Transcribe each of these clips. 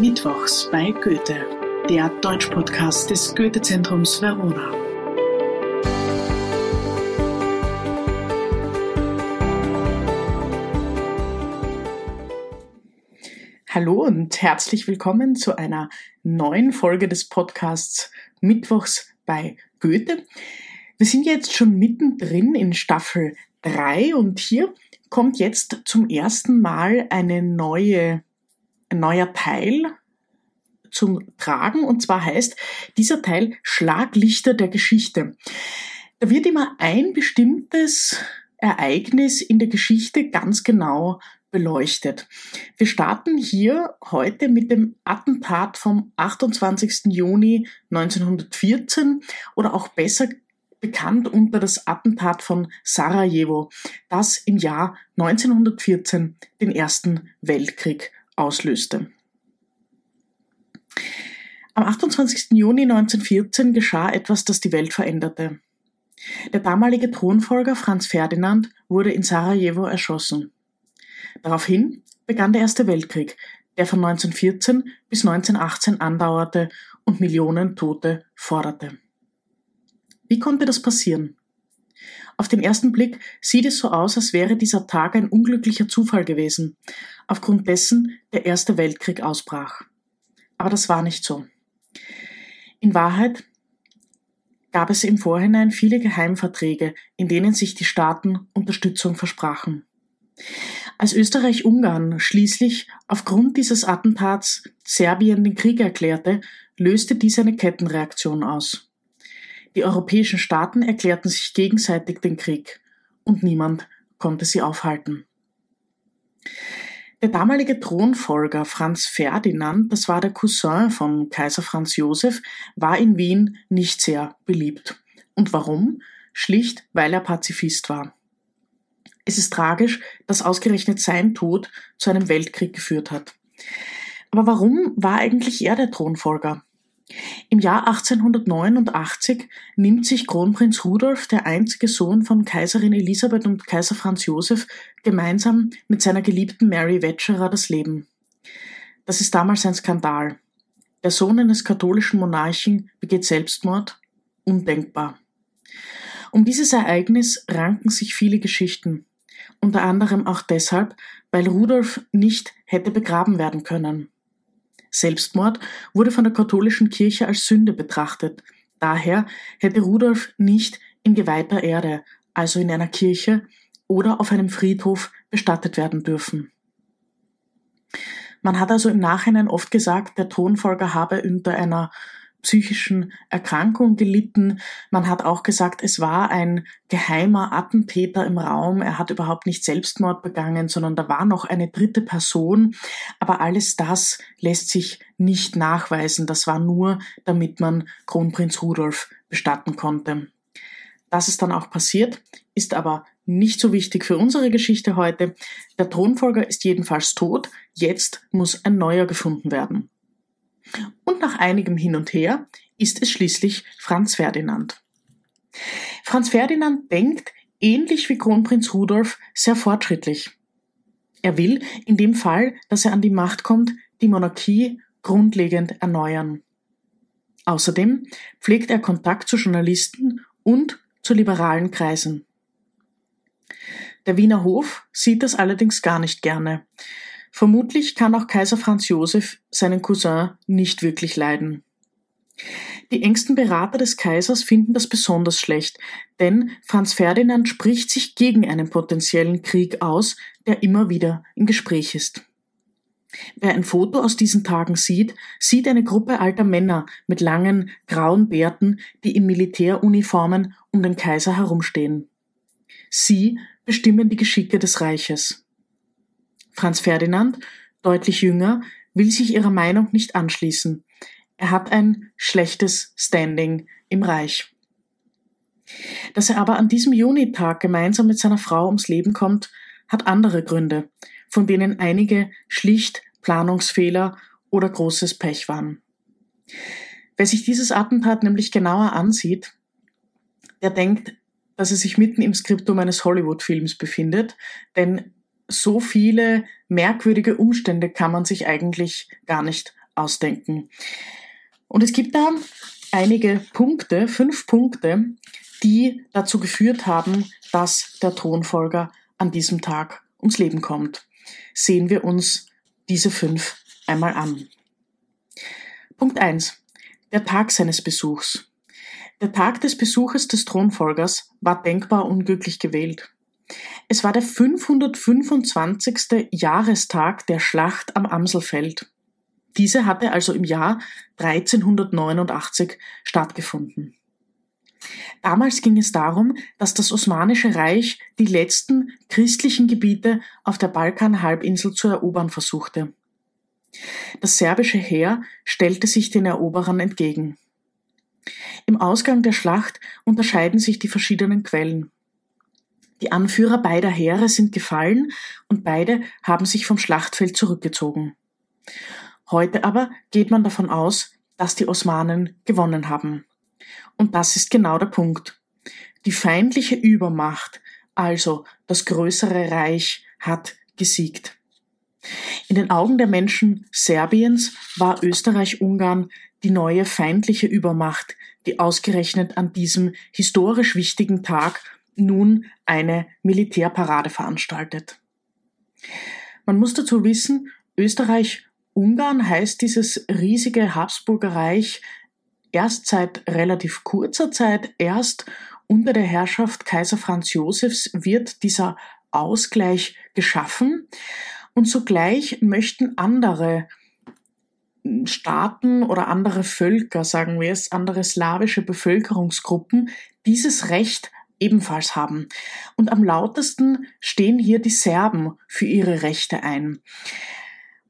Mittwochs bei Goethe, der Deutschpodcast des Goethe-Zentrums Verona. Hallo und herzlich willkommen zu einer neuen Folge des Podcasts Mittwochs bei Goethe. Wir sind jetzt schon mittendrin in Staffel 3 und hier kommt jetzt zum ersten Mal eine neue, ein neuer Teil zum Tragen und zwar heißt dieser Teil Schlaglichter der Geschichte. Da wird immer ein bestimmtes Ereignis in der Geschichte ganz genau beleuchtet. Wir starten hier heute mit dem Attentat vom 28. Juni 1914 oder auch besser bekannt unter das Attentat von Sarajevo, das im Jahr 1914 den Ersten Weltkrieg auslöste. Am 28. Juni 1914 geschah etwas, das die Welt veränderte. Der damalige Thronfolger Franz Ferdinand wurde in Sarajevo erschossen. Daraufhin begann der Erste Weltkrieg, der von 1914 bis 1918 andauerte und Millionen Tote forderte. Wie konnte das passieren? Auf den ersten Blick sieht es so aus, als wäre dieser Tag ein unglücklicher Zufall gewesen, aufgrund dessen der Erste Weltkrieg ausbrach. Aber das war nicht so. In Wahrheit gab es im Vorhinein viele Geheimverträge, in denen sich die Staaten Unterstützung versprachen. Als Österreich-Ungarn schließlich aufgrund dieses Attentats Serbien den Krieg erklärte, löste dies eine Kettenreaktion aus. Die europäischen Staaten erklärten sich gegenseitig den Krieg und niemand konnte sie aufhalten. Der damalige Thronfolger Franz Ferdinand, das war der Cousin von Kaiser Franz Josef, war in Wien nicht sehr beliebt. Und warum? Schlicht, weil er Pazifist war. Es ist tragisch, dass ausgerechnet sein Tod zu einem Weltkrieg geführt hat. Aber warum war eigentlich er der Thronfolger? Im Jahr 1889 nimmt sich Kronprinz Rudolf, der einzige Sohn von Kaiserin Elisabeth und Kaiser Franz Josef, gemeinsam mit seiner geliebten Mary Wetscherer das Leben. Das ist damals ein Skandal. Der Sohn eines katholischen Monarchen begeht Selbstmord? Undenkbar. Um dieses Ereignis ranken sich viele Geschichten unter anderem auch deshalb, weil Rudolf nicht hätte begraben werden können. Selbstmord wurde von der katholischen Kirche als Sünde betrachtet. Daher hätte Rudolf nicht in geweihter Erde, also in einer Kirche oder auf einem Friedhof bestattet werden dürfen. Man hat also im Nachhinein oft gesagt, der Thronfolger habe unter einer psychischen Erkrankung gelitten. Man hat auch gesagt, es war ein geheimer Attentäter im Raum. Er hat überhaupt nicht Selbstmord begangen, sondern da war noch eine dritte Person. Aber alles das lässt sich nicht nachweisen. Das war nur, damit man Kronprinz Rudolf bestatten konnte. Das ist dann auch passiert, ist aber nicht so wichtig für unsere Geschichte heute. Der Thronfolger ist jedenfalls tot. Jetzt muss ein neuer gefunden werden. Und nach einigem Hin und Her ist es schließlich Franz Ferdinand. Franz Ferdinand denkt, ähnlich wie Kronprinz Rudolf, sehr fortschrittlich. Er will in dem Fall, dass er an die Macht kommt, die Monarchie grundlegend erneuern. Außerdem pflegt er Kontakt zu Journalisten und zu liberalen Kreisen. Der Wiener Hof sieht das allerdings gar nicht gerne. Vermutlich kann auch Kaiser Franz Josef seinen Cousin nicht wirklich leiden. Die engsten Berater des Kaisers finden das besonders schlecht, denn Franz Ferdinand spricht sich gegen einen potenziellen Krieg aus, der immer wieder im Gespräch ist. Wer ein Foto aus diesen Tagen sieht, sieht eine Gruppe alter Männer mit langen, grauen Bärten, die in Militäruniformen um den Kaiser herumstehen. Sie bestimmen die Geschicke des Reiches. Franz Ferdinand, deutlich jünger, will sich ihrer Meinung nicht anschließen. Er hat ein schlechtes Standing im Reich. Dass er aber an diesem Junitag gemeinsam mit seiner Frau ums Leben kommt, hat andere Gründe, von denen einige schlicht Planungsfehler oder großes Pech waren. Wer sich dieses Attentat nämlich genauer ansieht, der denkt, dass er sich mitten im Skriptum eines Hollywood-Films befindet, denn so viele merkwürdige Umstände kann man sich eigentlich gar nicht ausdenken. Und es gibt da einige Punkte, fünf Punkte, die dazu geführt haben, dass der Thronfolger an diesem Tag ums Leben kommt. Sehen wir uns diese fünf einmal an. Punkt eins: Der Tag seines Besuchs. Der Tag des Besuches des Thronfolgers war denkbar unglücklich gewählt. Es war der 525. Jahrestag der Schlacht am Amselfeld. Diese hatte also im Jahr 1389 stattgefunden. Damals ging es darum, dass das Osmanische Reich die letzten christlichen Gebiete auf der Balkanhalbinsel zu erobern versuchte. Das serbische Heer stellte sich den Eroberern entgegen. Im Ausgang der Schlacht unterscheiden sich die verschiedenen Quellen. Die Anführer beider Heere sind gefallen und beide haben sich vom Schlachtfeld zurückgezogen. Heute aber geht man davon aus, dass die Osmanen gewonnen haben. Und das ist genau der Punkt. Die feindliche Übermacht, also das größere Reich, hat gesiegt. In den Augen der Menschen Serbiens war Österreich-Ungarn die neue feindliche Übermacht, die ausgerechnet an diesem historisch wichtigen Tag nun eine Militärparade veranstaltet. Man muss dazu wissen, Österreich-Ungarn heißt dieses riesige Habsburger Reich erst seit relativ kurzer Zeit, erst unter der Herrschaft Kaiser Franz Josefs wird dieser Ausgleich geschaffen und zugleich möchten andere Staaten oder andere Völker, sagen wir es, andere slawische Bevölkerungsgruppen dieses Recht ebenfalls haben. Und am lautesten stehen hier die Serben für ihre Rechte ein.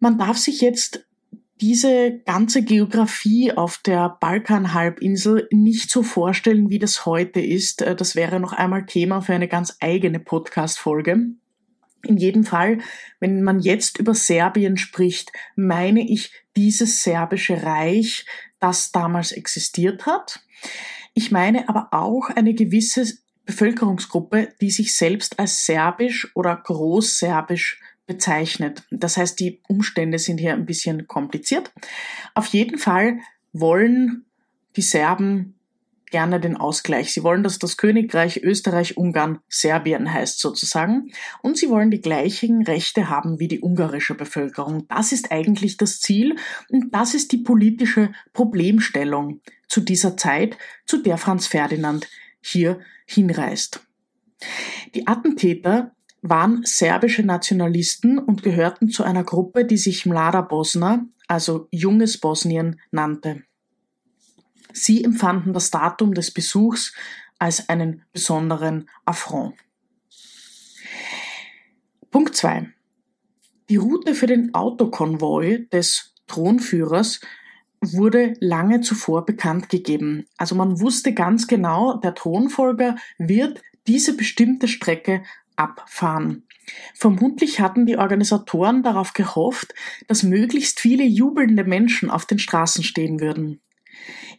Man darf sich jetzt diese ganze Geografie auf der Balkanhalbinsel nicht so vorstellen, wie das heute ist. Äh, das wäre noch einmal Thema für eine ganz eigene Podcast-Folge. In jedem Fall, wenn man jetzt über Serbien spricht, meine ich dieses serbische Reich, das damals existiert hat. Ich meine aber auch eine gewisse Bevölkerungsgruppe, die sich selbst als serbisch oder großserbisch bezeichnet. Das heißt, die Umstände sind hier ein bisschen kompliziert. Auf jeden Fall wollen die Serben gerne den Ausgleich. Sie wollen, dass das Königreich Österreich-Ungarn Serbien heißt sozusagen. Und sie wollen die gleichen Rechte haben wie die ungarische Bevölkerung. Das ist eigentlich das Ziel und das ist die politische Problemstellung zu dieser Zeit, zu der Franz Ferdinand hier hinreist. Die Attentäter waren serbische Nationalisten und gehörten zu einer Gruppe, die sich Mlada Bosna, also junges Bosnien, nannte. Sie empfanden das Datum des Besuchs als einen besonderen Affront. Punkt 2. Die Route für den Autokonvoi des Thronführers wurde lange zuvor bekannt gegeben. Also man wusste ganz genau, der Thronfolger wird diese bestimmte Strecke abfahren. Vermutlich hatten die Organisatoren darauf gehofft, dass möglichst viele jubelnde Menschen auf den Straßen stehen würden.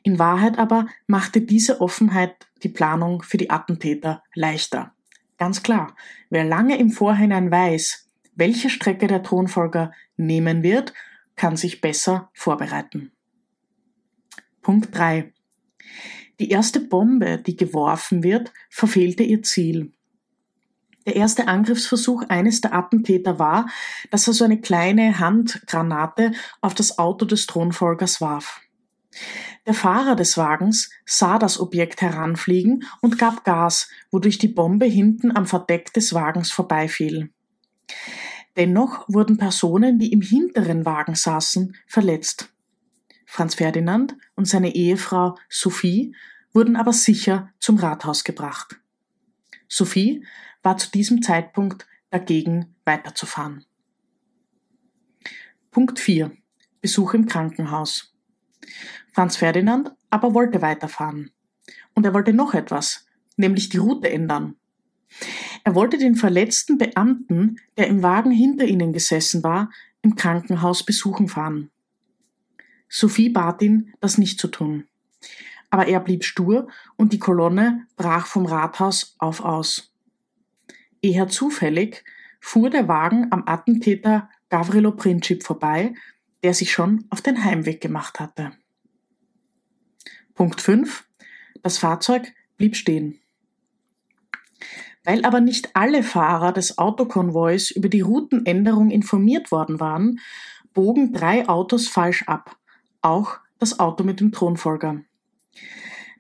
In Wahrheit aber machte diese Offenheit die Planung für die Attentäter leichter. Ganz klar, wer lange im Vorhinein weiß, welche Strecke der Thronfolger nehmen wird, kann sich besser vorbereiten. Punkt 3. Die erste Bombe, die geworfen wird, verfehlte ihr Ziel. Der erste Angriffsversuch eines der Attentäter war, dass er so eine kleine Handgranate auf das Auto des Thronfolgers warf. Der Fahrer des Wagens sah das Objekt heranfliegen und gab Gas, wodurch die Bombe hinten am Verdeck des Wagens vorbeifiel. Dennoch wurden Personen, die im hinteren Wagen saßen, verletzt. Franz Ferdinand und seine Ehefrau Sophie wurden aber sicher zum Rathaus gebracht. Sophie war zu diesem Zeitpunkt dagegen weiterzufahren. Punkt 4. Besuch im Krankenhaus. Franz Ferdinand aber wollte weiterfahren. Und er wollte noch etwas, nämlich die Route ändern. Er wollte den verletzten Beamten, der im Wagen hinter ihnen gesessen war, im Krankenhaus besuchen fahren. Sophie bat ihn, das nicht zu tun. Aber er blieb stur und die Kolonne brach vom Rathaus auf aus. Eher zufällig fuhr der Wagen am Attentäter Gavrilo Princip vorbei, der sich schon auf den Heimweg gemacht hatte. Punkt 5. Das Fahrzeug blieb stehen. Weil aber nicht alle Fahrer des Autokonvois über die Routenänderung informiert worden waren, bogen drei Autos falsch ab, auch das Auto mit dem Thronfolger.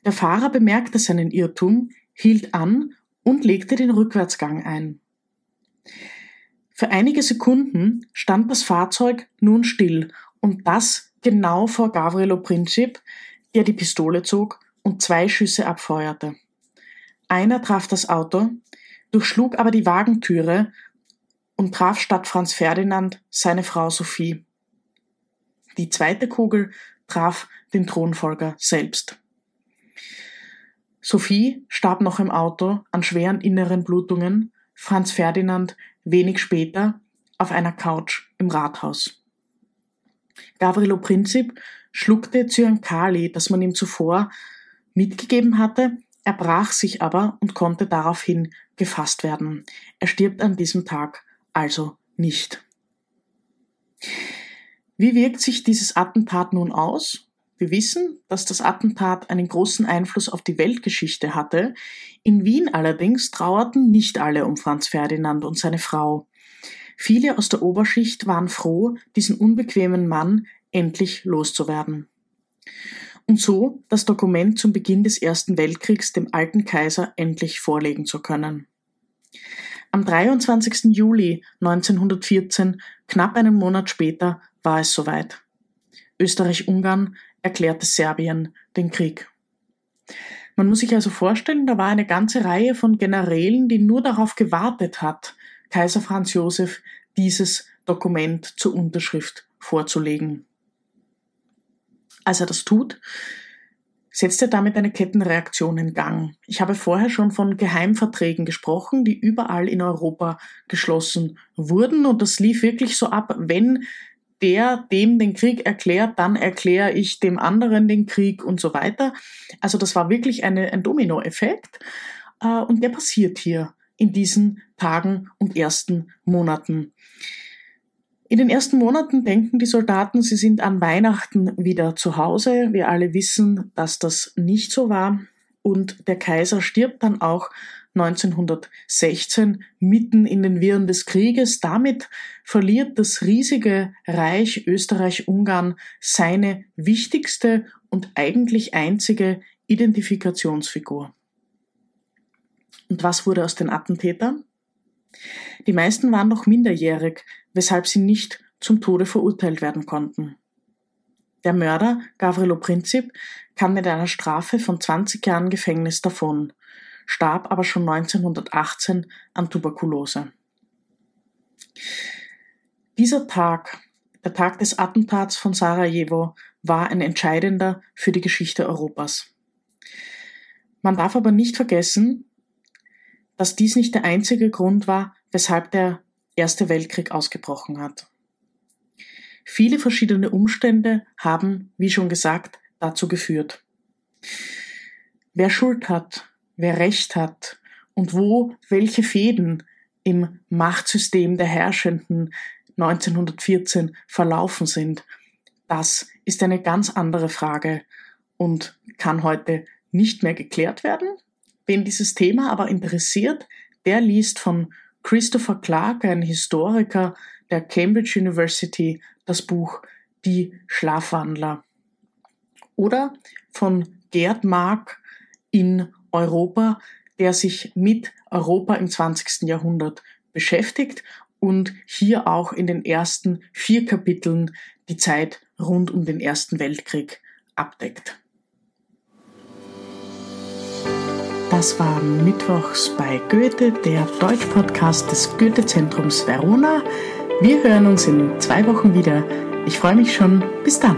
Der Fahrer bemerkte seinen Irrtum, hielt an und legte den Rückwärtsgang ein. Für einige Sekunden stand das Fahrzeug nun still und das genau vor Gavrilo Princip, der die Pistole zog und zwei Schüsse abfeuerte. Einer traf das Auto, durchschlug aber die Wagentüre und traf statt Franz Ferdinand seine Frau Sophie. Die zweite Kugel traf den Thronfolger selbst. Sophie starb noch im Auto an schweren inneren Blutungen, Franz Ferdinand wenig später auf einer Couch im Rathaus. Gavrilo Princip schluckte Zyankali, das man ihm zuvor mitgegeben hatte, er brach sich aber und konnte daraufhin gefasst werden. Er stirbt an diesem Tag also nicht. Wie wirkt sich dieses Attentat nun aus? Wir wissen, dass das Attentat einen großen Einfluss auf die Weltgeschichte hatte. In Wien allerdings trauerten nicht alle um Franz Ferdinand und seine Frau. Viele aus der Oberschicht waren froh, diesen unbequemen Mann endlich loszuwerden und so das Dokument zum Beginn des Ersten Weltkriegs dem alten Kaiser endlich vorlegen zu können. Am 23. Juli 1914, knapp einen Monat später, war es soweit. Österreich-Ungarn erklärte Serbien den Krieg. Man muss sich also vorstellen, da war eine ganze Reihe von Generälen, die nur darauf gewartet hat, Kaiser Franz Josef dieses Dokument zur Unterschrift vorzulegen. Als er das tut, setzt er damit eine Kettenreaktion in Gang. Ich habe vorher schon von Geheimverträgen gesprochen, die überall in Europa geschlossen wurden und das lief wirklich so ab, wenn der dem den Krieg erklärt, dann erkläre ich dem anderen den Krieg und so weiter. Also das war wirklich eine, ein Dominoeffekt äh, und der passiert hier in diesen Tagen und ersten Monaten. In den ersten Monaten denken die Soldaten, sie sind an Weihnachten wieder zu Hause. Wir alle wissen, dass das nicht so war. Und der Kaiser stirbt dann auch 1916 mitten in den Wirren des Krieges. Damit verliert das riesige Reich Österreich-Ungarn seine wichtigste und eigentlich einzige Identifikationsfigur. Und was wurde aus den Attentätern? Die meisten waren noch minderjährig, weshalb sie nicht zum Tode verurteilt werden konnten. Der Mörder, Gavrilo Princip, kam mit einer Strafe von 20 Jahren Gefängnis davon, starb aber schon 1918 an Tuberkulose. Dieser Tag, der Tag des Attentats von Sarajevo, war ein entscheidender für die Geschichte Europas. Man darf aber nicht vergessen, dass dies nicht der einzige Grund war, weshalb der Erste Weltkrieg ausgebrochen hat. Viele verschiedene Umstände haben, wie schon gesagt, dazu geführt. Wer Schuld hat, wer Recht hat und wo welche Fäden im Machtsystem der Herrschenden 1914 verlaufen sind, das ist eine ganz andere Frage und kann heute nicht mehr geklärt werden. Wen dieses Thema aber interessiert, der liest von Christopher Clark, ein Historiker der Cambridge University, das Buch Die Schlafwandler. Oder von Gerd Mark in Europa, der sich mit Europa im 20. Jahrhundert beschäftigt und hier auch in den ersten vier Kapiteln die Zeit rund um den Ersten Weltkrieg abdeckt. Das war Mittwochs bei Goethe, der Deutsch-Podcast des Goethe-Zentrums Verona. Wir hören uns in zwei Wochen wieder. Ich freue mich schon. Bis dann.